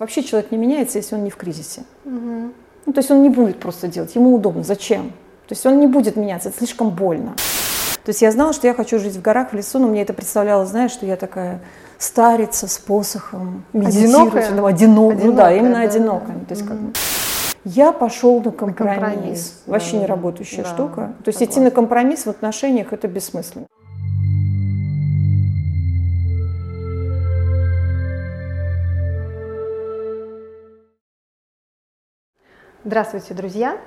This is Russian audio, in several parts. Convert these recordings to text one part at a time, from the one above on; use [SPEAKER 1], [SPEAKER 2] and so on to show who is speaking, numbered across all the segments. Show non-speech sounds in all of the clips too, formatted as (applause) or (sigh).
[SPEAKER 1] Вообще человек не меняется, если он не в кризисе. Угу. Ну, то есть он не будет просто делать, ему удобно. Зачем? То есть он не будет меняться, это слишком больно. То есть я знала, что я хочу жить в горах, в лесу, но мне это представлялось, знаешь, что я такая старица с посохом,
[SPEAKER 2] медитирующая.
[SPEAKER 1] Одинокая? Одинок, одинокая, ну да, именно да, одинокая. Да. То есть, как бы, я пошел на компромисс. На компромисс Вообще да. не работающая да, штука. То есть согласна. идти на компромисс в отношениях это бессмысленно.
[SPEAKER 2] Здравствуйте, друзья!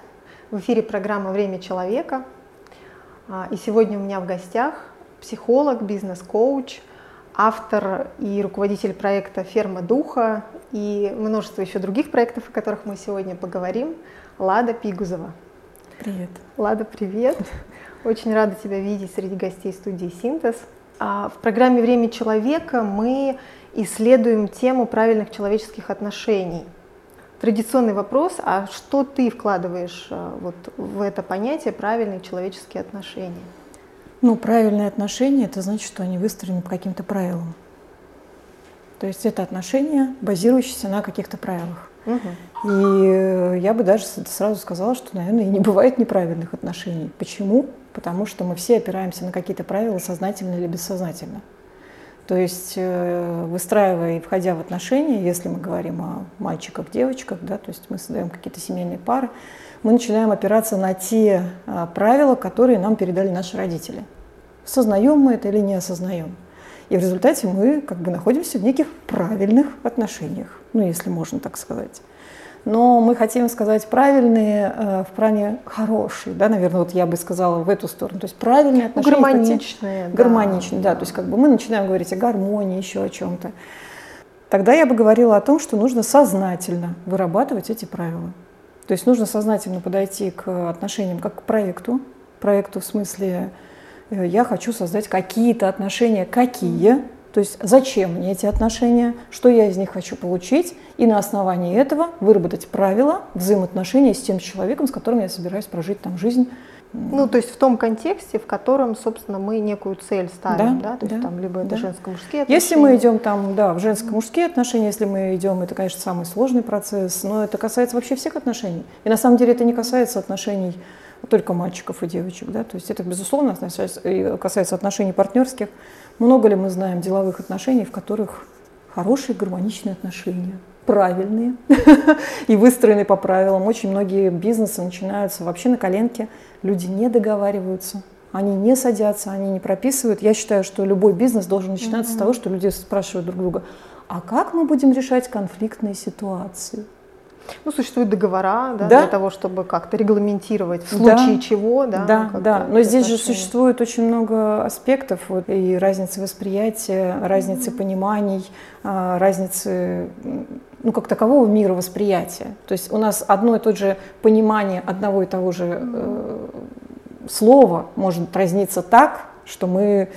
[SPEAKER 2] В эфире программа «Время человека». А, и сегодня у меня в гостях психолог, бизнес-коуч, автор и руководитель проекта «Ферма духа» и множество еще других проектов, о которых мы сегодня поговорим, Лада Пигузова.
[SPEAKER 1] Привет.
[SPEAKER 2] Лада, привет. Очень рада тебя видеть среди гостей студии «Синтез». А, в программе «Время человека» мы исследуем тему правильных человеческих отношений – традиционный вопрос, а что ты вкладываешь э, вот в это понятие правильные человеческие отношения?
[SPEAKER 1] Ну, правильные отношения, это значит, что они выстроены по каким-то правилам. То есть это отношения, базирующиеся на каких-то правилах. Угу. И э, я бы даже сразу сказала, что, наверное, и не бывает неправильных отношений. Почему? Потому что мы все опираемся на какие-то правила, сознательно или бессознательно. То есть э, выстраивая и входя в отношения, если мы говорим о мальчиках, девочках, да, то есть мы создаем какие-то семейные пары, мы начинаем опираться на те а, правила, которые нам передали наши родители. Сознаем мы это или не осознаем. И в результате мы как бы находимся в неких правильных отношениях, ну если можно так сказать но мы хотим сказать правильные э, в плане хорошие, да, наверное, вот я бы сказала в эту сторону, то есть правильные
[SPEAKER 2] ну, отношения. Гармоничные.
[SPEAKER 1] Да, гармоничные, да, да, то есть как бы мы начинаем говорить о гармонии, еще о чем-то. Тогда я бы говорила о том, что нужно сознательно вырабатывать эти правила. То есть нужно сознательно подойти к отношениям как к проекту, проекту в смысле э, я хочу создать какие-то отношения, какие, то есть зачем мне эти отношения, что я из них хочу получить, и на основании этого выработать правила взаимоотношений с тем человеком, с которым я собираюсь прожить там жизнь.
[SPEAKER 2] Ну, то есть в том контексте, в котором, собственно, мы некую цель ставим, да? да? То
[SPEAKER 1] да,
[SPEAKER 2] есть там либо это
[SPEAKER 1] да.
[SPEAKER 2] женско-мужские отношения.
[SPEAKER 1] Если мы идем там, да, в женско-мужские отношения, если мы идем, это, конечно, самый сложный процесс, но это касается вообще всех отношений. И на самом деле это не касается отношений только мальчиков и девочек, да, то есть это, безусловно, касается отношений партнерских. Много ли мы знаем деловых отношений, в которых хорошие гармоничные отношения, правильные (laughs) и выстроены по правилам. Очень многие бизнесы начинаются вообще на коленке, люди не договариваются, они не садятся, они не прописывают. Я считаю, что любой бизнес должен начинаться mm-hmm. с того, что люди спрашивают друг друга, а как мы будем решать конфликтные ситуации?
[SPEAKER 2] Ну, существуют договора да, да? для того, чтобы как-то регламентировать в случае
[SPEAKER 1] да.
[SPEAKER 2] чего. Да,
[SPEAKER 1] да, да. но здесь отношения. же существует очень много аспектов, вот, и разницы восприятия, разницы mm-hmm. пониманий, а, разницы ну, как такового мира восприятия. То есть у нас одно и то же понимание одного и того же э, слова может разниться так, что мы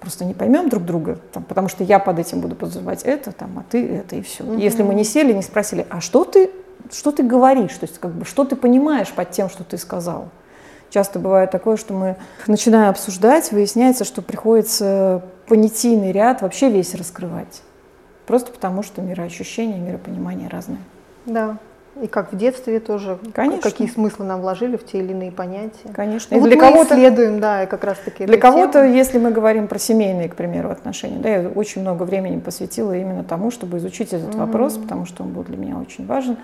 [SPEAKER 1] просто не поймем друг друга, там, потому что я под этим буду подразумевать это, там, а ты это и все. Угу. Если мы не сели, не спросили, а что ты, что ты говоришь, то есть как бы что ты понимаешь под тем, что ты сказал. Часто бывает такое, что мы начинаем обсуждать, выясняется, что приходится понятийный ряд вообще весь раскрывать. Просто потому, что мироощущение, миропонимание разные.
[SPEAKER 2] Да. И как в детстве тоже, Конечно. какие смыслы нам вложили в те или иные понятия.
[SPEAKER 1] Конечно.
[SPEAKER 2] Ну, и вот для кого-то исследуем, да, и как раз таки.
[SPEAKER 1] Для кого-то, если мы говорим про семейные, к примеру, отношения, да, я очень много времени посвятила именно тому, чтобы изучить этот угу. вопрос, потому что он был для меня очень важен.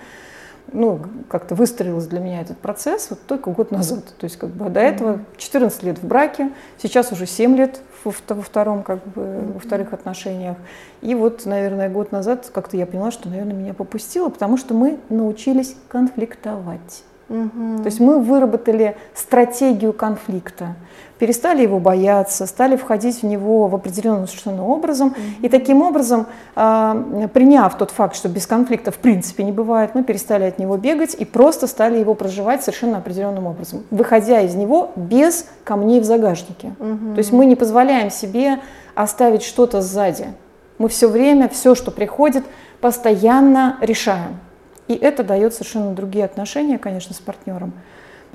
[SPEAKER 1] Ну, как-то выстроился для меня этот процесс вот только год назад. То есть, как бы до этого 14 лет в браке, сейчас уже 7 лет во, во втором, как бы, во вторых отношениях. И вот, наверное, год назад как-то я поняла, что, наверное, меня попустило, потому что мы научились конфликтовать. Угу. То есть мы выработали стратегию конфликта, перестали его бояться, стали входить в него в определенным совершенно образом. Угу. И таким образом, э, приняв тот факт, что без конфликта в принципе не бывает, мы перестали от него бегать и просто стали его проживать совершенно определенным образом, выходя из него без камней в загашнике. Угу. То есть мы не позволяем себе оставить что-то сзади. Мы все время, все, что приходит, постоянно решаем. И это дает совершенно другие отношения, конечно, с партнером.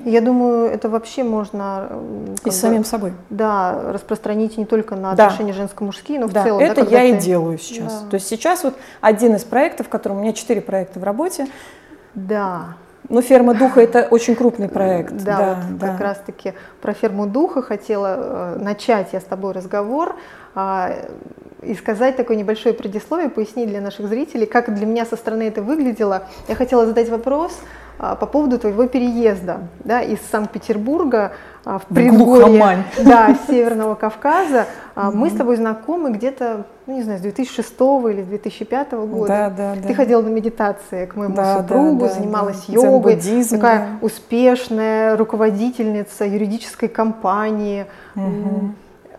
[SPEAKER 2] Я думаю, это вообще можно...
[SPEAKER 1] И с самим собой.
[SPEAKER 2] Да, распространить не только на да. отношения женско-мужские, но в
[SPEAKER 1] да.
[SPEAKER 2] целом.
[SPEAKER 1] Это да, я ты... и делаю сейчас. Да. То есть сейчас вот один из проектов, в котором у меня четыре проекта в работе.
[SPEAKER 2] Да.
[SPEAKER 1] Ну, ферма духа это очень крупный проект.
[SPEAKER 2] Да, да, вот да. как раз-таки про ферму духа хотела э, начать я с тобой разговор и сказать такое небольшое предисловие, пояснить для наших зрителей, как для меня со стороны это выглядело. Я хотела задать вопрос э, по поводу твоего переезда да, из Санкт-Петербурга в предгорье (laughs) да, Северного Кавказа. Мы с тобой знакомы где-то, ну не знаю, с 2006 или с 2005 года.
[SPEAKER 1] Да, да,
[SPEAKER 2] Ты
[SPEAKER 1] да.
[SPEAKER 2] ходила на медитации к моему да, супругу,
[SPEAKER 1] да, да,
[SPEAKER 2] занималась
[SPEAKER 1] да.
[SPEAKER 2] йогой. Такая
[SPEAKER 1] да.
[SPEAKER 2] успешная руководительница юридической компании.
[SPEAKER 1] Mm-hmm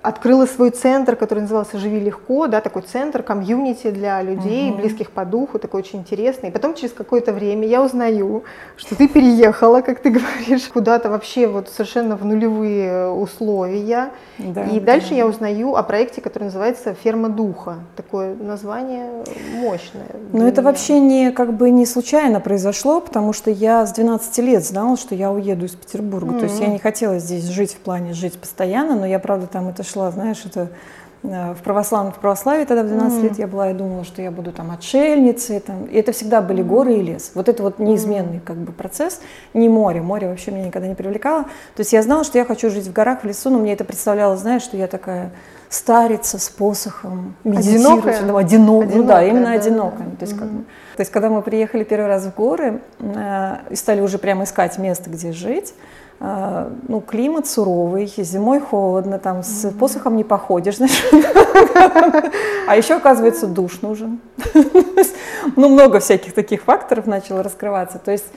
[SPEAKER 2] открыла свой центр, который назывался «Живи легко», да, такой центр, комьюнити для людей, угу. близких по духу, такой очень интересный. И потом через какое-то время я узнаю, что ты переехала, как ты (laughs) говоришь, куда-то вообще вот совершенно в нулевые условия. Да, и дальше да. я узнаю о проекте, который называется «Ферма духа». Такое название мощное.
[SPEAKER 1] Но это меня. вообще не, как бы не случайно произошло, потому что я с 12 лет знала, что я уеду из Петербурга. Mm-hmm. То есть я не хотела здесь жить в плане жить постоянно, но я, правда, там это шла, знаешь, это э, в православном в православии тогда в 12 mm. лет я была и думала, что я буду там отшельницей. Там, и это всегда были горы и лес. Вот это вот неизменный как бы процесс, не море. Море вообще меня никогда не привлекало. То есть я знала, что я хочу жить в горах, в лесу, но мне это представлялось, знаешь, что я такая старица с посохом,
[SPEAKER 2] одинокая,
[SPEAKER 1] ну, одинок, одинокая, ну да, именно да, одинокая. Да. То, есть, mm-hmm. как, то есть когда мы приехали первый раз в горы э, и стали уже прямо искать место, где жить, ну, климат суровый, зимой холодно, там с посохом не походишь, знаешь. А еще, оказывается, душ нужен. Ну, много всяких таких факторов начало раскрываться. То есть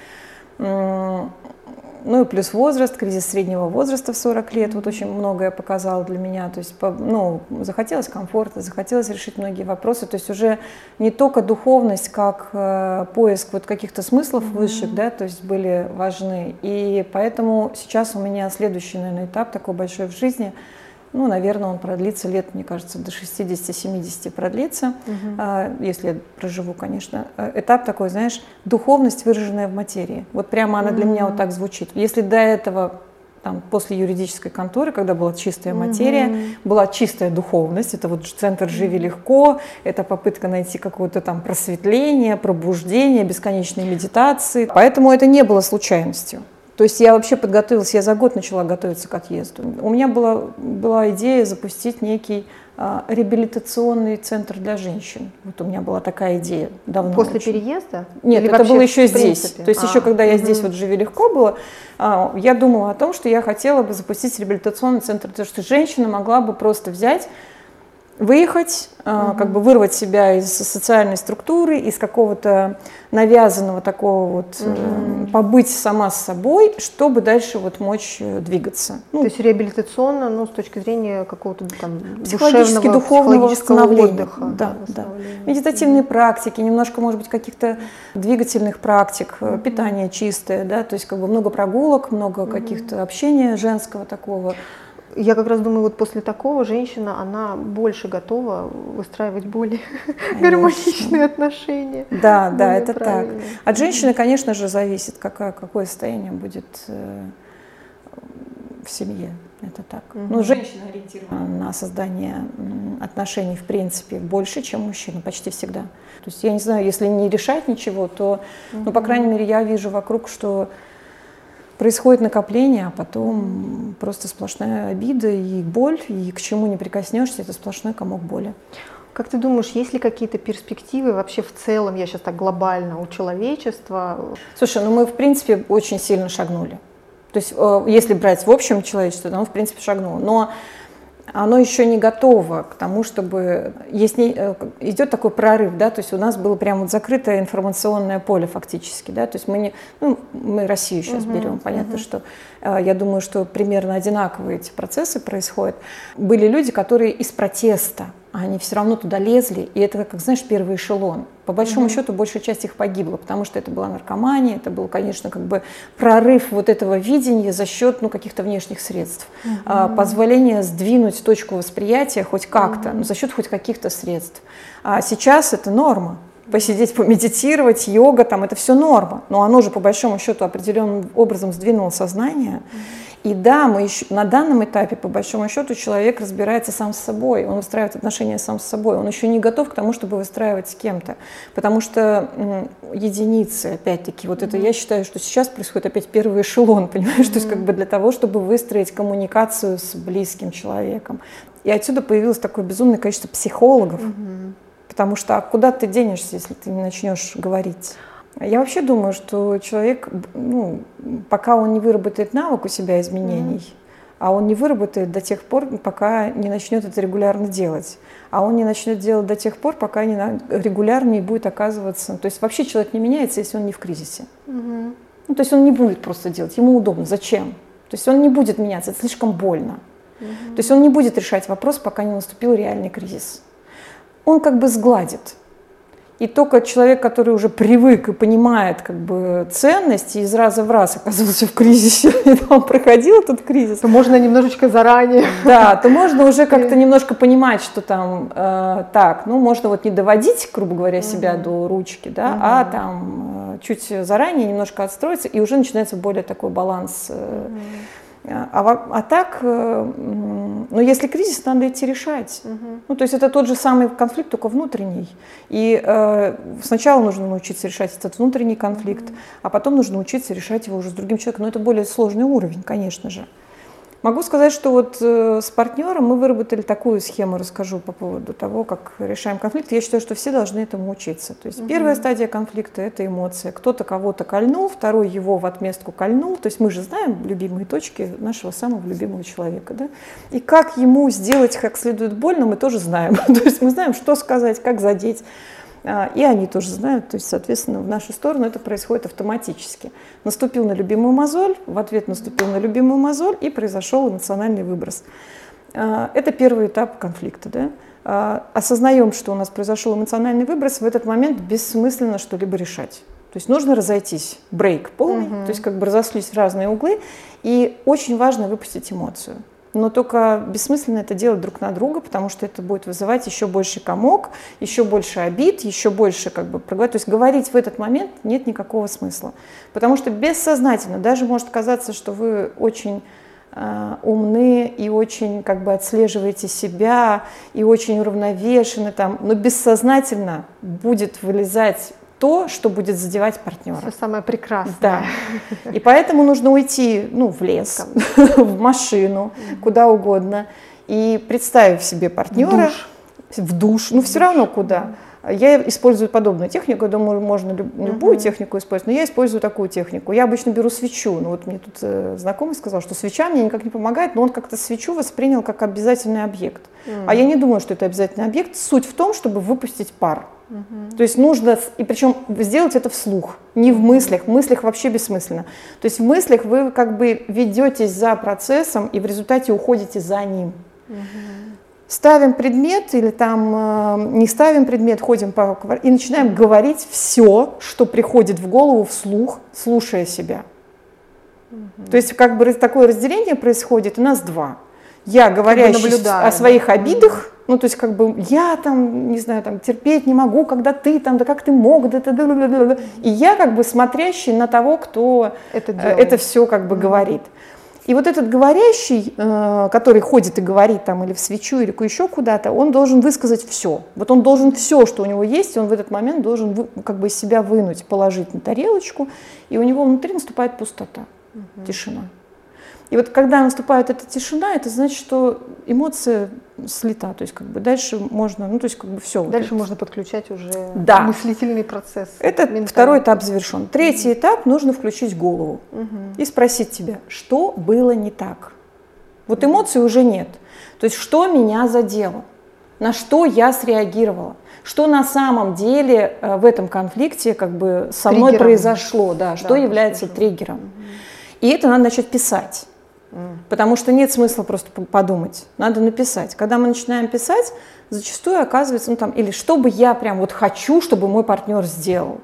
[SPEAKER 1] ну и плюс возраст, кризис среднего возраста в 40 лет, вот очень многое показало для меня. То есть, ну, захотелось комфорта, захотелось решить многие вопросы. То есть уже не только духовность, как э, поиск вот каких-то смыслов mm-hmm. высших, да, то есть были важны. И поэтому сейчас у меня следующий, наверное, этап такой большой в жизни – ну, наверное, он продлится лет, мне кажется, до 60-70 продлится, угу. если я проживу, конечно. Э, этап такой, знаешь, духовность, выраженная в материи. Вот прямо она для меня вот так звучит. Если до этого там, после юридической конторы, когда была чистая материя, mm-hmm. была чистая духовность, это вот центр «Живи легко», это попытка найти какое-то там просветление, пробуждение, бесконечные медитации. Поэтому это не было случайностью. То есть я вообще подготовилась, я за год начала готовиться к отъезду. У меня была, была идея запустить некий а, реабилитационный центр для женщин. Вот у меня была такая идея давно.
[SPEAKER 2] После очень. переезда?
[SPEAKER 1] Нет, Или это было еще здесь. То есть а, еще когда я угу. здесь вот живи легко было, а, я думала о том, что я хотела бы запустить реабилитационный центр, потому что женщина могла бы просто взять выехать, угу. как бы вырвать себя из социальной структуры, из какого-то навязанного такого вот, угу. побыть сама с собой, чтобы дальше вот мочь э, двигаться.
[SPEAKER 2] Ну, То есть реабилитационно, ну, с точки зрения какого-то там
[SPEAKER 1] психологически духовного восстановления. Отдыха, да, да. Медитативные угу. практики, немножко, может быть, каких-то двигательных практик, угу. питание чистое, да, то есть как бы много прогулок, много угу. каких-то общения женского такого.
[SPEAKER 2] Я как раз думаю, вот после такого женщина, она больше готова выстраивать более конечно. гармоничные отношения.
[SPEAKER 1] Да, да, это так. От женщины, конечно же, зависит, какое, какое состояние будет э, в семье. Это так. Угу. Ну, женщина ориентирована на создание отношений, в принципе, больше, чем мужчина, почти всегда. То есть, я не знаю, если не решать ничего, то, угу. ну, по крайней мере, я вижу вокруг, что происходит накопление, а потом просто сплошная обида и боль, и к чему не прикоснешься, это сплошной комок боли.
[SPEAKER 2] Как ты думаешь, есть ли какие-то перспективы вообще в целом, я сейчас так глобально, у человечества?
[SPEAKER 1] Слушай, ну мы в принципе очень сильно шагнули. То есть э, если брать в общем человечество, то оно в принципе шагнуло. Но оно еще не готово к тому, чтобы есть не, э, идет такой прорыв, да, то есть у нас было прямо вот закрытое информационное поле фактически, да, то есть мы не, ну, мы Россию сейчас uh-huh, берем, понятно, uh-huh. что э, я думаю, что примерно одинаковые эти процессы происходят. Были люди, которые из протеста а они все равно туда лезли, и это, как знаешь, первый эшелон. По большому mm-hmm. счету, большая часть их погибла, потому что это была наркомания, это был, конечно, как бы прорыв вот этого видения за счет ну, каких-то внешних средств, mm-hmm. а, позволение сдвинуть точку восприятия хоть как-то, mm-hmm. ну, за счет хоть каких-то средств. А сейчас это норма. Посидеть, помедитировать, йога, там, это все норма. Но оно же, по большому счету, определенным образом сдвинуло сознание. И да, мы еще, на данном этапе, по большому счету, человек разбирается сам с собой, он выстраивает отношения сам с собой, он еще не готов к тому, чтобы выстраивать с кем-то. Потому что м, единицы, опять-таки, вот mm-hmm. это я считаю, что сейчас происходит опять первый эшелон, (laughs) понимаешь, mm-hmm. то есть как бы для того, чтобы выстроить коммуникацию с близким человеком. И отсюда появилось такое безумное количество психологов, mm-hmm. Потому что а куда ты денешься, если ты не начнешь говорить? Я вообще думаю, что человек, ну, пока он не выработает навык у себя изменений, mm-hmm. а он не выработает до тех пор, пока не начнет это регулярно делать. А он не начнет делать до тех пор, пока не на, регулярно не будет оказываться. То есть вообще человек не меняется, если он не в кризисе. Mm-hmm. Ну, то есть он не будет просто делать, ему удобно. Зачем? То есть он не будет меняться, это слишком больно. Mm-hmm. То есть он не будет решать вопрос, пока не наступил реальный кризис. Он как бы сгладит и только человек, который уже привык и понимает как бы ценности, из раза в раз оказывался в кризисе, (laughs) и он проходил этот кризис.
[SPEAKER 2] То можно немножечко заранее.
[SPEAKER 1] Да, то можно уже (laughs) как-то немножко понимать, что там э, так, ну можно вот не доводить, грубо говоря, себя угу. до ручки, да, угу. а там э, чуть заранее немножко отстроиться, и уже начинается более такой баланс. Угу а, а так, э, ну, если кризис, надо идти решать. Угу. Ну, то есть это тот же самый конфликт, только внутренний. И э, сначала нужно научиться решать этот внутренний конфликт, угу. а потом нужно учиться решать его уже с другим человеком. Но это более сложный уровень, конечно же. Могу сказать, что вот э, с партнером мы выработали такую схему, расскажу по поводу того, как решаем конфликт. Я считаю, что все должны этому учиться. То есть угу. первая стадия конфликта – это эмоция. Кто-то кого-то кольнул, второй его в отместку кольнул. То есть мы же знаем любимые точки нашего самого любимого человека. Да? И как ему сделать как следует больно, мы тоже знаем. (laughs) То есть мы знаем, что сказать, как задеть. А, и они тоже знают, то есть, соответственно, в нашу сторону это происходит автоматически. Наступил на любимую мозоль, в ответ наступил на любимую мозоль, и произошел эмоциональный выброс. А, это первый этап конфликта. Да? А, осознаем, что у нас произошел эмоциональный выброс, в этот момент бессмысленно что-либо решать. То есть нужно разойтись, брейк полный, угу. то есть как бы разошлись в разные углы, и очень важно выпустить эмоцию но только бессмысленно это делать друг на друга, потому что это будет вызывать еще больше комок, еще больше обид, еще больше как бы проговорить. То есть говорить в этот момент нет никакого смысла, потому что бессознательно даже может казаться, что вы очень э, умны и очень как бы отслеживаете себя и очень уравновешены там, но бессознательно будет вылезать то, что будет задевать партнера.
[SPEAKER 2] Все самое прекрасное.
[SPEAKER 1] Да. И поэтому нужно уйти ну, в лес, (laughs) в машину, куда угодно, и представив себе партнера. В душ. В душ, ну все равно куда. Я использую подобную технику, я думаю, можно любую uh-huh. технику использовать, но я использую такую технику. Я обычно беру свечу. Ну вот мне тут э, знакомый сказал, что свеча мне никак не помогает, но он как-то свечу воспринял как обязательный объект. Uh-huh. А я не думаю, что это обязательный объект. Суть в том, чтобы выпустить пар. Uh-huh. То есть нужно, и причем сделать это вслух, не в мыслях. В мыслях вообще бессмысленно. То есть в мыслях вы как бы ведетесь за процессом и в результате уходите за ним. Uh-huh ставим предмет или там э, не ставим предмет, ходим по и начинаем говорить все, что приходит в голову вслух, слушая себя. Угу. То есть как бы такое разделение происходит, у нас два. Я говорящий о своих обидах, ну, то есть, как бы, я там, не знаю, там, терпеть не могу, когда ты там, да как ты мог, да, да, да, да, да, да. И я, как бы, смотрящий на того, кто это, э, это все, как бы, говорит. И вот этот говорящий, э, который ходит и говорит там или в свечу, или еще куда-то, он должен высказать все. Вот он должен все, что у него есть, он в этот момент должен как бы из себя вынуть, положить на тарелочку, и у него внутри наступает пустота, угу. тишина. И вот когда наступает эта тишина, это значит, что эмоция слита, то есть как бы дальше можно, ну то есть как бы все.
[SPEAKER 2] Дальше вот можно подключать уже да. мыслительный процесс.
[SPEAKER 1] Это ментальный. второй этап завершен. Третий mm этап нужно включить голову mm и спросить тебя, что было не так. Вот эмоций уже нет. То есть что меня задело, на что я среагировала, что на самом деле э, в этом конфликте как бы со мной триггером. произошло, да, что да, является триггером. mm И это надо начать писать. Потому что нет смысла просто подумать, надо написать. Когда мы начинаем писать, зачастую оказывается, ну там, или что бы я прям вот хочу, чтобы мой партнер сделал.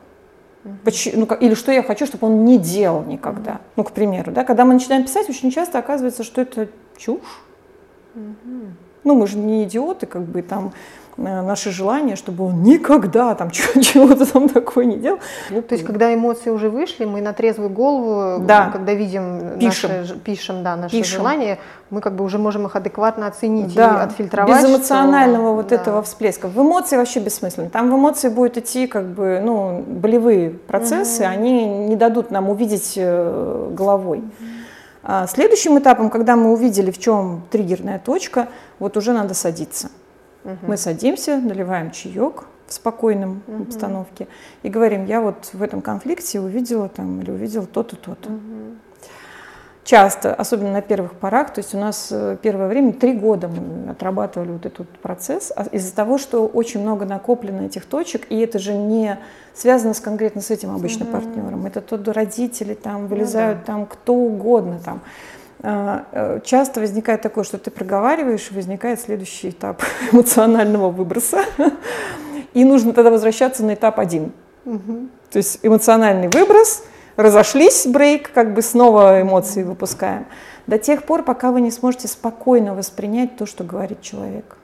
[SPEAKER 1] Почему, ну, или что я хочу, чтобы он не делал никогда. Ну, к примеру, да, когда мы начинаем писать, очень часто оказывается, что это чушь. Ну, мы же не идиоты, как бы там э, наши желания, чтобы он никогда там (laughs) чего-то там такое не делал.
[SPEAKER 2] Ну, то есть, когда эмоции уже вышли, мы на трезвую голову, да. когда видим пишем, наши, пишем да, наши пишем. желания, мы как бы уже можем их адекватно оценить да. и отфильтровать.
[SPEAKER 1] Без эмоционального что... вот да. этого всплеска. В эмоции вообще бессмысленно. Там в эмоции будет идти как бы, ну, болевые процессы, угу. они не дадут нам увидеть э, головой. Угу. А следующим этапом, когда мы увидели, в чем триггерная точка, вот уже надо садиться. Угу. Мы садимся, наливаем чаек в спокойном угу. обстановке и говорим, я вот в этом конфликте увидела там или увидела то-то, то-то. Угу часто, особенно на первых порах, то есть у нас э, первое время, три года мы отрабатывали вот этот процесс а из-за того, что очень много накоплено этих точек, и это же не связано с конкретно с этим обычно mm-hmm. партнером. Это то родители там вылезают, mm-hmm. там кто угодно там. А, э, часто возникает такое, что ты проговариваешь, и возникает следующий этап (laughs) эмоционального выброса, и нужно тогда возвращаться на этап один. Mm-hmm. То есть эмоциональный выброс – разошлись, брейк, как бы снова эмоции выпускаем. До тех пор, пока вы не сможете спокойно воспринять то, что говорит человек.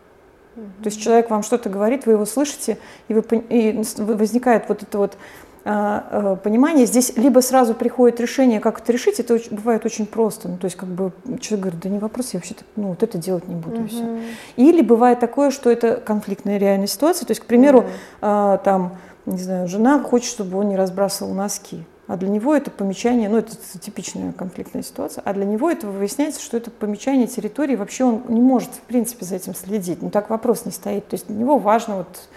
[SPEAKER 1] Mm-hmm. То есть человек вам что-то говорит, вы его слышите, и, вы, и возникает вот это вот понимание. Здесь либо сразу приходит решение, как это решить, это бывает очень просто. Ну, то есть как бы человек говорит, да не вопрос, я вообще-то ну, вот это делать не буду. Mm-hmm. Все. Или бывает такое, что это конфликтная реальная ситуация. То есть, к примеру, mm-hmm. а, там, не знаю, жена хочет, чтобы он не разбрасывал носки. А для него это помечание, ну это типичная конфликтная ситуация, а для него это выясняется, что это помечание территории, вообще он не может в принципе за этим следить. Ну так вопрос не стоит. То есть для него важно вот,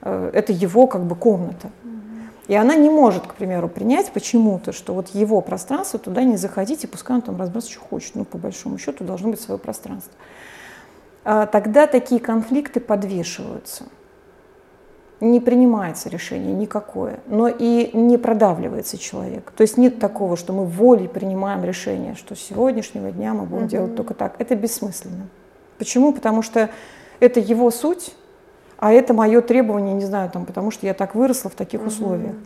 [SPEAKER 1] э, это его как бы комната. И она не может, к примеру, принять почему-то, что вот его пространство, туда не заходить, и пускай он там разбрасывает, что хочет. Ну, по большому счету, должно быть свое пространство. А тогда такие конфликты подвешиваются не принимается решение никакое, но и не продавливается человек. То есть нет такого, что мы волей принимаем решение, что с сегодняшнего дня мы будем mm-hmm. делать только так. Это бессмысленно. Почему? Потому что это его суть, а это мое требование, не знаю, там, потому что я так выросла в таких mm-hmm. условиях.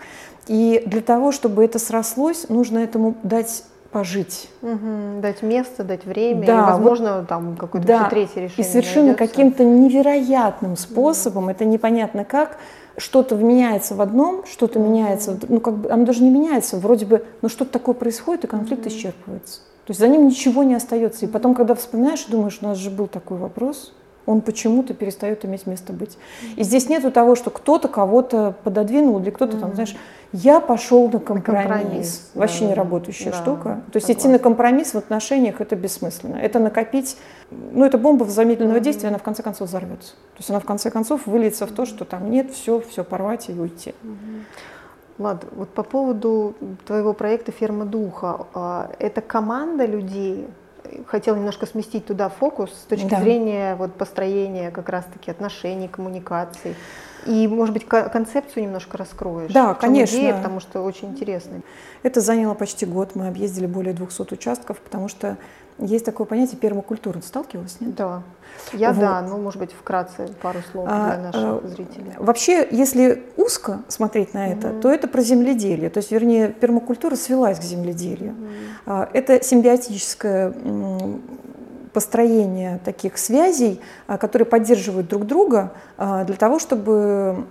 [SPEAKER 1] И для того, чтобы это срослось, нужно этому дать пожить.
[SPEAKER 2] Угу, дать место, дать время, да, и, возможно, вот, там какое-то да, третье решение.
[SPEAKER 1] И совершенно каким-то невероятным способом, да. это непонятно как, что-то меняется в одном, что-то mm меняется, ну как бы оно даже не меняется, вроде бы, но что-то такое происходит, и конфликт mm исчерпывается. То есть за ним ничего не остается. И потом, когда вспоминаешь, думаешь, у нас же был такой вопрос, он почему-то перестает иметь место быть. И здесь нету того, что кто-то кого-то пододвинул, или кто-то mm-hmm. там, знаешь, я пошел на компромисс. На компромисс Вообще да, не работающая да, штука. То есть идти на компромисс в отношениях это бессмысленно. Это накопить, ну это бомба замедленного mm-hmm. действия, она в конце концов взорвется. То есть она в конце концов выльется в то, что там нет, все, все порвать и уйти. Mm-hmm.
[SPEAKER 2] Ладно, вот по поводу твоего проекта «Ферма духа», а, это команда людей, хотела немножко сместить туда фокус с точки да. зрения вот построения как раз-таки отношений, коммуникаций. И, может быть, концепцию немножко раскроешь?
[SPEAKER 1] Да, конечно. Идея,
[SPEAKER 2] потому что очень интересно.
[SPEAKER 1] Это заняло почти год. Мы объездили более 200 участков, потому что есть такое понятие пермакультура. Сталкивалась, нет?
[SPEAKER 2] Да. Я вот. да, ну, может быть, вкратце пару слов а, для наших а, зрителей.
[SPEAKER 1] Вообще, если узко смотреть на это, mm-hmm. то это про земледелие. То есть, вернее, пермакультура свелась к земледелию. Mm-hmm. Это симбиотическое построение таких связей, а, которые поддерживают друг друга для того, чтобы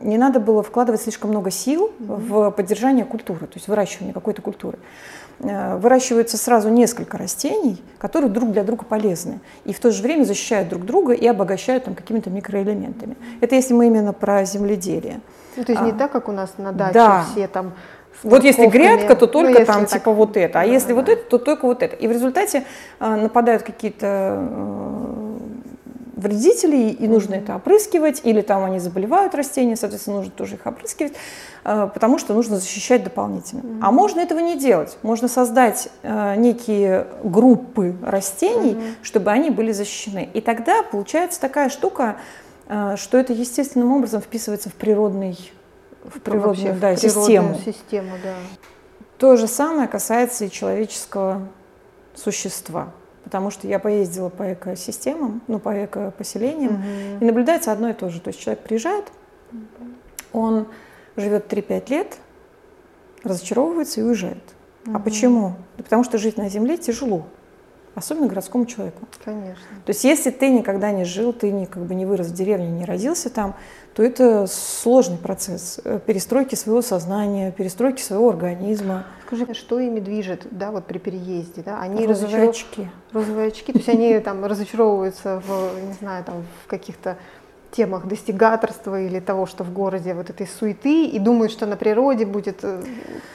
[SPEAKER 1] не надо было вкладывать слишком много сил mm-hmm. в поддержание культуры, то есть выращивание какой-то культуры. Э, выращивается сразу несколько растений, которые друг для друга полезны, и в то же время защищают друг друга и обогащают там какими-то микроэлементами. Это если мы именно про земледелие.
[SPEAKER 2] Ну, то есть а, не так, как у нас на даче да. все там
[SPEAKER 1] вот если грядка, то только ну, там так, типа вот это, а да, если да. вот это, то только вот это. И в результате э, нападают какие-то э, вредителей, и нужно это опрыскивать, или там они заболевают растения, соответственно, нужно тоже их опрыскивать, э, потому что нужно защищать дополнительно. Mm-hmm. А можно этого не делать. Можно создать э, некие группы растений, mm-hmm. чтобы они были защищены. И тогда получается такая штука, э, что это естественным образом вписывается в природный в природную, да, в систему.
[SPEAKER 2] систему да.
[SPEAKER 1] То же самое касается и человеческого существа потому что я поездила по экосистемам, ну, по экопоселениям, угу. и наблюдается одно и то же. То есть человек приезжает, он живет 3-5 лет, разочаровывается и уезжает. Угу. А почему? Да потому что жить на Земле тяжело. Особенно городскому человеку.
[SPEAKER 2] Конечно.
[SPEAKER 1] То есть если ты никогда не жил, ты не, как бы не вырос в деревне, не родился там, то это сложный процесс э, перестройки своего сознания, перестройки своего организма.
[SPEAKER 2] Скажи, что ими движет, да, вот при переезде, да?
[SPEAKER 1] Они розовые разочаров... очки.
[SPEAKER 2] Розовые очки, то есть они там разочаровываются в, не знаю, там в каких-то темах достигаторства или того, что в городе вот этой суеты, и думают, что на природе будет э,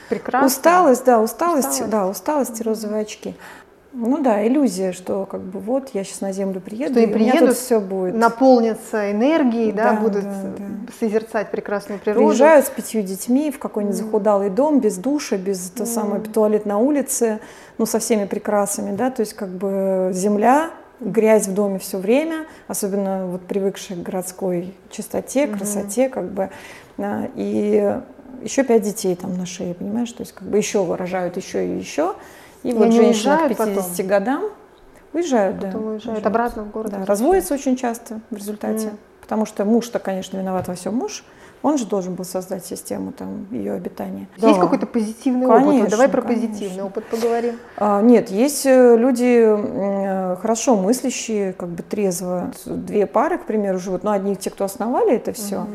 [SPEAKER 2] прекрасно.
[SPEAKER 1] Усталость, да, усталость, усталость. да, усталость и розовые очки. Ну да, иллюзия, что как бы вот я сейчас на Землю приеду,
[SPEAKER 2] что и, и приедут,
[SPEAKER 1] все будет.
[SPEAKER 2] Наполнятся энергией, да, да будут да, да. созерцать прекрасную природу.
[SPEAKER 1] Приезжают с пятью детьми в какой-нибудь mm. захудалый дом, без душа, без mm. то самое туалет на улице, ну со всеми прекрасами, да, то есть как бы земля, грязь в доме все время, особенно вот привыкшие к городской чистоте, красоте, mm-hmm. как бы, и еще пять детей там на шее, понимаешь, то есть как бы еще выражают еще и еще. И, и вот женщина к 50 потом. годам уезжают,
[SPEAKER 2] потом
[SPEAKER 1] да.
[SPEAKER 2] уезжают, обратно в город.
[SPEAKER 1] Да, разводятся очень часто в результате, mm. потому что муж-то, конечно, виноват во всем муж, он же должен был создать систему там ее обитания.
[SPEAKER 2] Есть да. какой-то позитивный конечно, опыт? Давай про конечно. позитивный опыт поговорим.
[SPEAKER 1] А, нет, есть э, люди э, хорошо мыслящие, как бы трезво. Две пары, к примеру, живут, но ну, одни те, кто основали это все. Угу.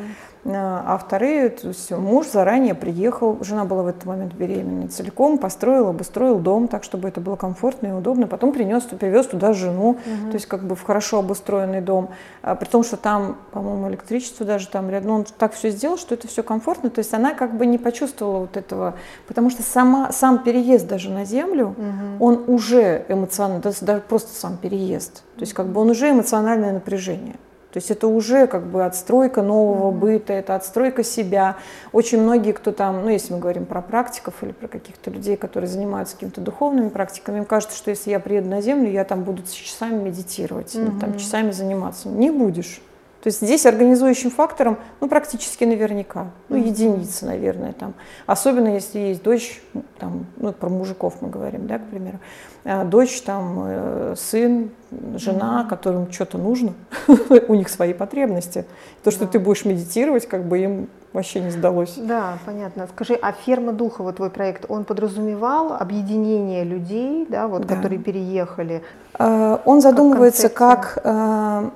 [SPEAKER 1] А вторые, то есть муж заранее приехал, жена была в этот момент беременна, целиком построил, обустроил дом так, чтобы это было комфортно и удобно. Потом принес, привез туда жену, угу. то есть как бы в хорошо обустроенный дом. А, при том, что там, по-моему, электричество даже там рядом. Ну, он так все сделал, что это все комфортно. То есть она как бы не почувствовала вот этого, потому что сама, сам переезд даже на землю, угу. он уже эмоциональный, даже просто сам переезд. То есть как бы он уже эмоциональное напряжение. То есть это уже как бы отстройка нового быта, это отстройка себя. Очень многие, кто там, ну если мы говорим про практиков или про каких-то людей, которые занимаются какими-то духовными практиками, им кажется, что если я приеду на Землю, я там буду часами медитировать, mm-hmm. там часами заниматься. Не будешь. То есть здесь организующим фактором, ну, практически наверняка, ну, единицы, наверное, там. Особенно если есть дочь, там, ну, про мужиков мы говорим, да, к примеру. А дочь, там, э, сын, жена, которым что-то нужно, (laughs) у них свои потребности. То, что ты будешь медитировать, как бы им вообще не сдалось.
[SPEAKER 2] Да, понятно. Скажи, а ферма духа, вот твой проект, он подразумевал объединение людей, да, вот, да. которые переехали?
[SPEAKER 1] А, он задумывается как, как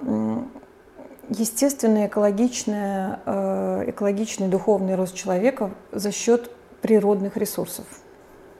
[SPEAKER 1] естественный, экологичный, э, экологичный духовный рост человека за счет природных ресурсов.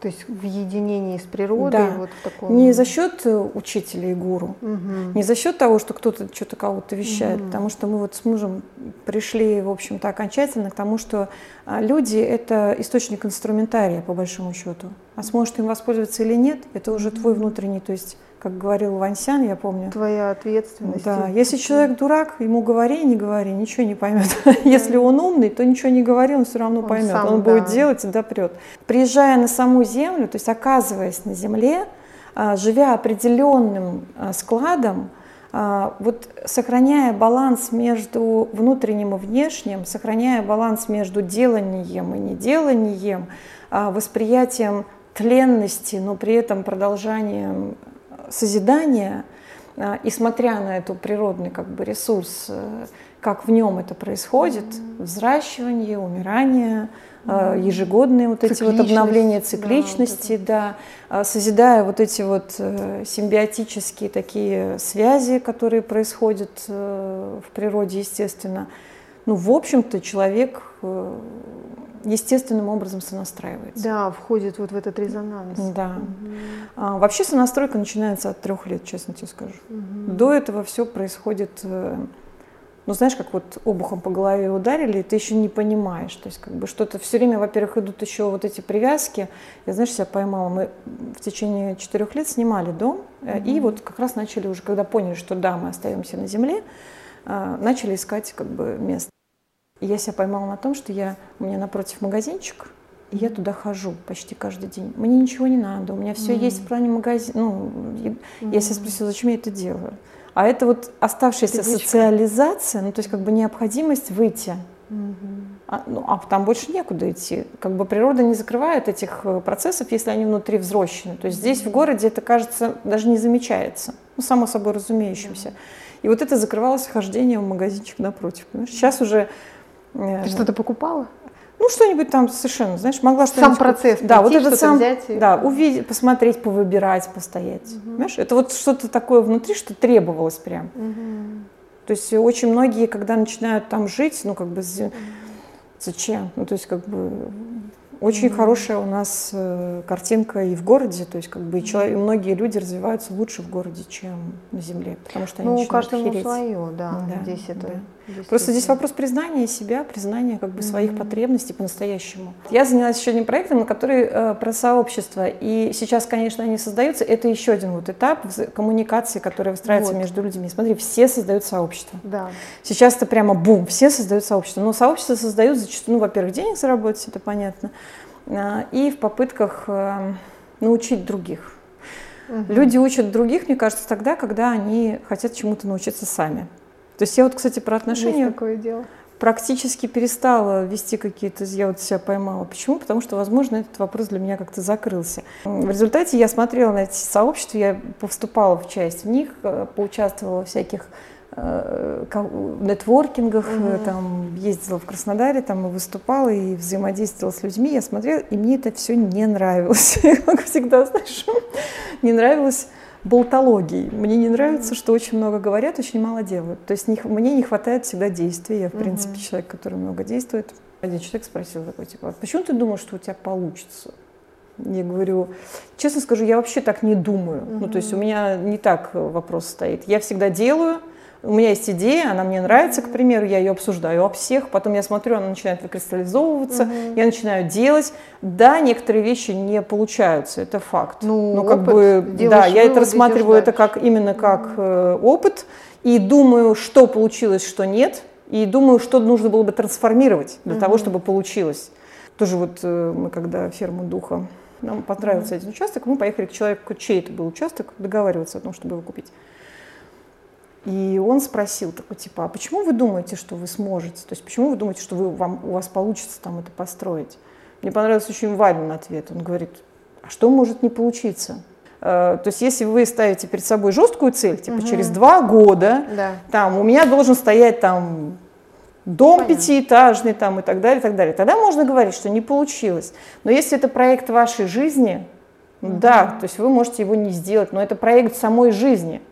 [SPEAKER 2] То есть в единении с природой?
[SPEAKER 1] Да. Вот в таком... Не за счет э, учителя и гуру, угу. не за счет того, что кто-то что-то кого-то вещает, угу. потому что мы вот с мужем пришли, в общем-то, окончательно к тому, что а, люди — это источник инструментария, по большому счету. А сможет им воспользоваться или нет, это уже твой внутренний, то есть как говорил Вансян, я помню.
[SPEAKER 2] Твоя ответственность.
[SPEAKER 1] Да, если человек дурак, ему говори, не говори, ничего не поймет. (laughs) Если он умный, то ничего не говори, он все равно он поймет. Сам, он да. будет делать и допрет. Приезжая на саму землю, то есть оказываясь на земле, а, живя определенным а, складом, а, вот сохраняя баланс между внутренним и внешним, сохраняя баланс между деланием и неделанием, восприятием тленности, но при этом продолжанием созидания, а, и смотря на эту природный как бы ресурс, э, как в нем это происходит, взращивание, умирание, mm ежегодные вот эти вот обновления цикличности, да, да, а, созидая вот эти вот э, симбиотические такие связи, которые происходят э, в природе, естественно. Ну, в общем-то, человек естественным образом сонастраивается.
[SPEAKER 2] Да, входит вот в этот резонанс.
[SPEAKER 1] Да. Угу. А, вообще сонастройка начинается от трех лет, честно тебе скажу. Угу. До этого все происходит, э, ну знаешь, как вот обухом по голове ударили, и ты еще не понимаешь. То есть как бы что-то все время, во-первых, идут еще вот эти привязки. Я, знаешь, себя поймала, мы в течение четырех лет снимали дом, угу. и вот как раз начали уже, когда поняли, что да, мы остаемся на земле, э, начали искать как бы место. Я себя поймала на том, что я, у меня напротив магазинчик, и я туда хожу почти каждый день. Мне ничего не надо, у меня все mm-hmm. есть в плане магазина. Ну, mm-hmm. я себя спросила, зачем я это делаю? А это вот оставшаяся Привычка. социализация, ну то есть как бы необходимость выйти. Mm-hmm. А, ну, а там больше некуда идти. Как бы природа не закрывает этих э, процессов, если они внутри взрощены. То есть здесь в городе это, кажется, даже не замечается. Ну, само собой разумеющимся. Mm-hmm. И вот это закрывалось хождение в магазинчик напротив. Понимаешь? Сейчас уже
[SPEAKER 2] Ты что-то покупала?
[SPEAKER 1] Ну, что-нибудь там совершенно, знаешь, могла
[SPEAKER 2] что-нибудь... Сам процесс,
[SPEAKER 1] да, вот это сам, взять и... да, увидеть, посмотреть, повыбирать, постоять, угу. понимаешь? Это вот что-то такое внутри, что требовалось прям. Угу. То есть очень многие, когда начинают там жить, ну, как бы, зачем? Ну, то есть, как бы, очень mm-hmm. хорошая у нас э, картинка и в городе, то есть как бы человек, многие люди развиваются лучше в городе, чем на земле, потому что они
[SPEAKER 2] ну, каждому хереть. свое, да, да здесь это.
[SPEAKER 1] Да. Просто здесь вопрос признания себя, признания как бы mm-hmm. своих потребностей по-настоящему. Я занялась еще одним проектом, который э, про сообщество, и сейчас, конечно, они создаются. Это еще один вот этап коммуникации, которая выстраивается вот. между людьми. Смотри, все создают сообщество.
[SPEAKER 2] Да.
[SPEAKER 1] Сейчас это прямо бум, все создают сообщество. Но сообщество создают зачастую, ну, во-первых, денег заработать, это понятно. А, и в попытках э, научить других. Угу. Люди учат других, мне кажется, тогда, когда они хотят чему-то научиться сами. То есть я вот, кстати, про отношения
[SPEAKER 2] Есть такое дело.
[SPEAKER 1] практически перестала вести какие-то, я вот себя поймала. Почему? Потому что, возможно, этот вопрос для меня как-то закрылся. В результате я смотрела на эти сообщества, я поступала в часть в них, э, поучаствовала в всяких Э, нетворкингах, угу. там ездила в Краснодаре, там и выступала, и взаимодействовала с людьми, я смотрела, и мне это все не нравилось. (laughs) Как всегда, знаешь, не нравилось болтологии. Мне не нравится, что очень много говорят, очень мало делают. То есть не, мне не хватает всегда действий. Я, в принципе, человек, который много действует. Один человек спросил такой, типа, «А почему ты думаешь, что у тебя получится? Я говорю, честно скажу, я вообще так не думаю. Ну, то есть у меня не так вопрос стоит. Я всегда делаю, у меня есть идея, она мне нравится, к примеру, я ее обсуждаю об всех, потом я смотрю, она начинает выкристаллизовываться, угу. я начинаю делать. Да, некоторые вещи не получаются, это факт.
[SPEAKER 2] Ну,
[SPEAKER 1] Но как бы, да, я это рассматриваю это как именно как э, опыт и думаю, что получилось, что нет, и думаю, что нужно было бы трансформировать для угу. того, чтобы получилось. Тоже вот э, мы когда ферму духа нам понравился mm один участок, мы поехали к человеку, чей это был участок, договариваться о том, чтобы его купить. И он спросил, такой, типа, а почему вы думаете, что вы сможете? То есть почему вы думаете, что вы, вам, у вас получится там это построить? Мне понравился очень Валин ответ. Он говорит, а что может не получиться? Э, то есть если вы ставите перед собой жесткую цель, типа угу. через два года, да. там у меня должен стоять там дом Понятно. пятиэтажный там и так далее, и так далее, тогда можно говорить, что не получилось. Но если это проект вашей жизни, угу. да, то есть вы можете его не сделать, но это проект самой жизни.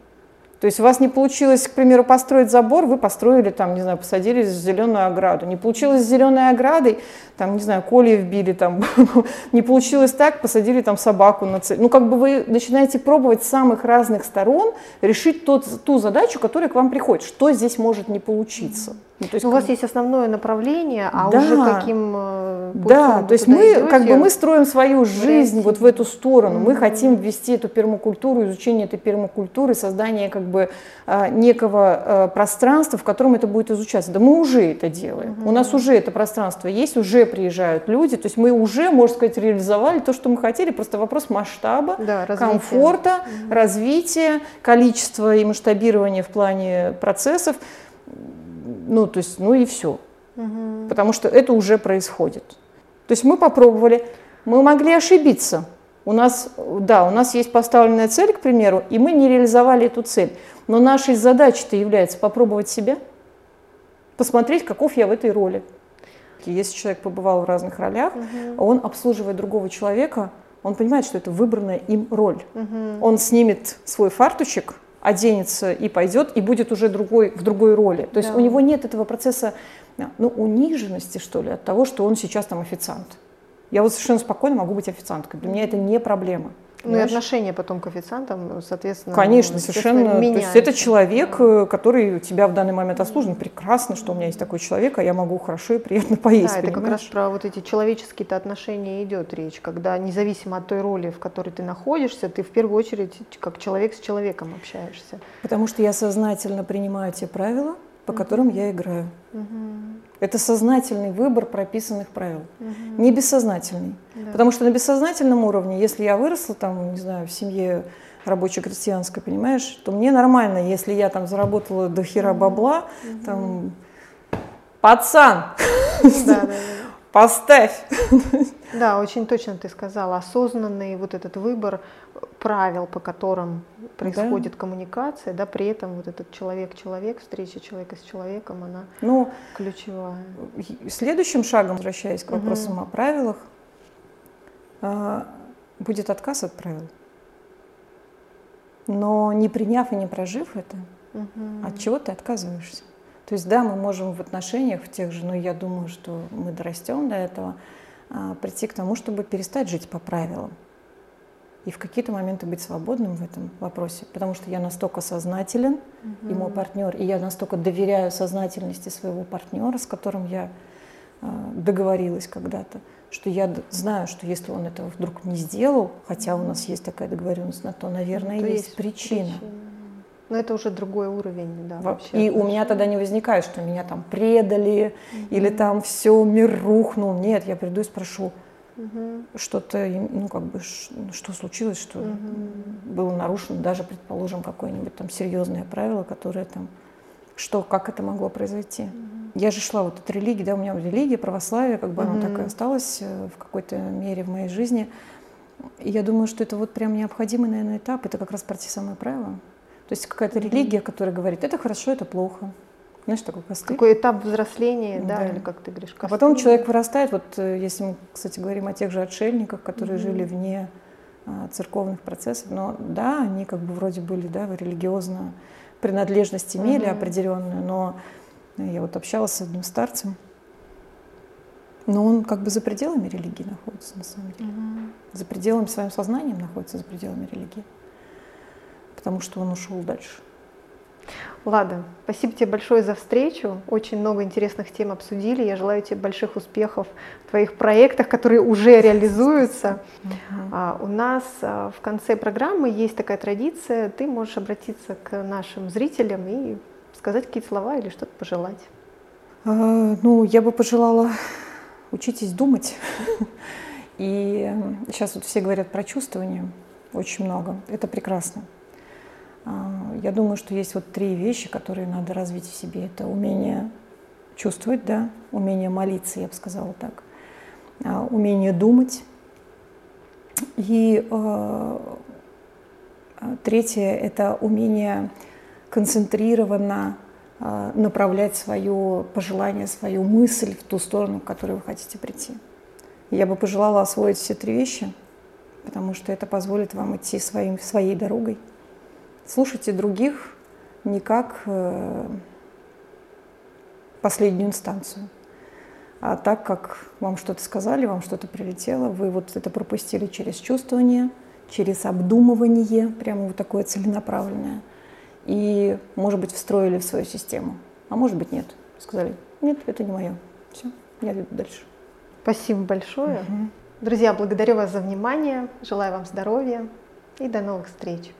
[SPEAKER 1] То есть у вас не получилось, к примеру, построить забор, вы построили там, не знаю, посадили зеленую ограду. Не получилось с зеленой оградой, там, не знаю, коли вбили, там, (laughs) не получилось так, посадили там собаку на цель. Ну, как бы вы начинаете пробовать с самых разных сторон решить тот, ту задачу, которая к вам приходит. Что здесь может не получиться?
[SPEAKER 2] Ну, то есть, у вас есть основное направление, а да, уже каким э,
[SPEAKER 1] путем Да, то есть мы идете, как бы мы строим свою жизнь вот в эту сторону. Mm-hmm. Мы хотим ввести эту пермакультуру, изучение этой пермакультуры, создание как бы а, некого а, пространства, в котором это будет изучаться. Да мы уже это делаем. Mm-hmm. У нас уже это пространство есть, уже приезжают люди. То есть мы уже, можно сказать, реализовали то, что мы хотели. Просто вопрос масштаба, да, комфорта, mm-hmm. развития, количества и масштабирования в плане процессов ну, то есть, ну и все. Угу. Потому что это уже происходит. То есть мы попробовали, мы могли ошибиться. У нас, да, у нас есть поставленная цель, к примеру, и мы не реализовали эту цель. Но нашей задачей-то является попробовать себя, посмотреть, каков я в этой роли. Если человек побывал в разных ролях, угу. он обслуживает другого человека, он понимает, что это выбранная им роль. Угу. Он снимет свой фартучек, оденется и пойдет, и будет уже другой, в другой роли. То есть да. у него нет этого процесса ну, униженности, что ли, от того, что он сейчас там официант. Я вот совершенно спокойно могу быть официанткой. Для меня это не проблема.
[SPEAKER 2] Ну и отношение потом к официантам, соответственно,
[SPEAKER 1] Конечно, совершенно. Меняется. То есть это человек. Э, который тебя в данный момент обслуживает. Прекрасно, что у меня есть такой человек, а я могу хорошо и приятно (laughs) поесть.
[SPEAKER 2] Да, это как раз про вот эти человеческие-то отношения идет речь, когда независимо от той роли, в которой ты находишься, ты в первую очередь как человек с человеком общаешься.
[SPEAKER 1] Потому что я сознательно принимаю те правила, по которым я играю. Это сознательный выбор прописанных правил, не бессознательный. Да. Потому что на бессознательном уровне, если я выросла там, не знаю, в семье рабоче-крестьянской, понимаешь, то мне нормально, если я там заработала до хера бабла, там, пацан, (laughs) поставь. (laughs)
[SPEAKER 2] Да, очень точно ты сказала. Осознанный вот этот выбор правил, по которым происходит да. коммуникация, да, при этом вот этот человек-человек, встреча человека с человеком, она ну, ключевая.
[SPEAKER 1] Следующим шагом, возвращаясь к вопросам угу. о правилах, а, будет отказ от правил. Но не приняв и не прожив это, угу. от чего ты отказываешься? То есть да, мы можем в отношениях в тех же, но я думаю, что мы дорастем до этого, прийти к тому, чтобы перестать жить по правилам и в какие-то моменты быть свободным в этом вопросе, потому что я настолько сознателен, угу. и мой партнер, и я настолько доверяю сознательности своего партнера, с которым я э, договорилась когда-то, что я знаю, что если он этого вдруг не сделал, хотя у нас есть такая договоренность на то, наверное, ну, то есть, есть причина. причина.
[SPEAKER 2] Но это уже другой уровень, да.
[SPEAKER 1] Вообще. И у меня тогда не возникает, что меня там предали угу. или там все мир рухнул. Нет, я приду и спрошу, угу. что-то, ну как бы, что случилось, что угу. было нарушено, даже, предположим, какое-нибудь там серьезное правило, которое там, что, как это могло произойти. Угу. Я же шла вот от религии, да, у меня религия, православие, как бы угу. оно так и осталось э, в какой-то мере в моей жизни. И я думаю, что это вот прям необходимый, наверное, этап, это как раз про те самые правила. То есть какая-то религия, которая говорит, это хорошо, это плохо. Знаешь, такой костыль.
[SPEAKER 2] Какой этап взросления, да, да или как ты говоришь,
[SPEAKER 1] костыль. А потом человек вырастает, вот э, если мы, кстати, говорим о тех же отшельниках, которые mm-hmm. жили вне а, церковных процессов, но да, они как бы вроде были, да, религиозно принадлежность имели mm-hmm. определенную, но я вот общалась с одним старцем, но он как бы за пределами религии находится на самом деле. Mm-hmm. За пределами своим сознанием находится за пределами религии потому что он ушел дальше.
[SPEAKER 2] Лада, спасибо тебе большое за встречу. Очень много интересных тем обсудили. Я желаю тебе больших успехов в твоих проектах, которые уже (laughs) реализуются. А, у нас а, в конце программы есть такая традиция. Ты можешь обратиться к нашим зрителям и сказать какие-то слова или что-то пожелать.
[SPEAKER 1] А, ну, я бы пожелала учитесь думать. (laughs) И сейчас вот все говорят про чувствование очень много. Это прекрасно. А, я думаю, что есть вот три вещи, которые надо развить в себе. Это умение чувствовать, да, умение молиться, я бы сказала так, а, умение думать. И э, третье – это умение концентрированно направлять свое пожелание, свою мысль в ту сторону, к которой вы хотите прийти. Я бы пожелала освоить все три вещи, потому что это позволит вам идти своим, своей дорогой – слушайте других не как э, последнюю инстанцию, а так как вам что-то сказали, вам что-то прилетело, вы вот это пропустили через чувствование, через обдумывание, прямо вот такое целенаправленное, и, может быть, встроили в свою систему, а может быть, нет. Сказали, нет, это не мое. Все, я иду дальше.
[SPEAKER 2] Спасибо большое. Угу. Друзья, благодарю вас за внимание, желаю вам здоровья и до новых встреч.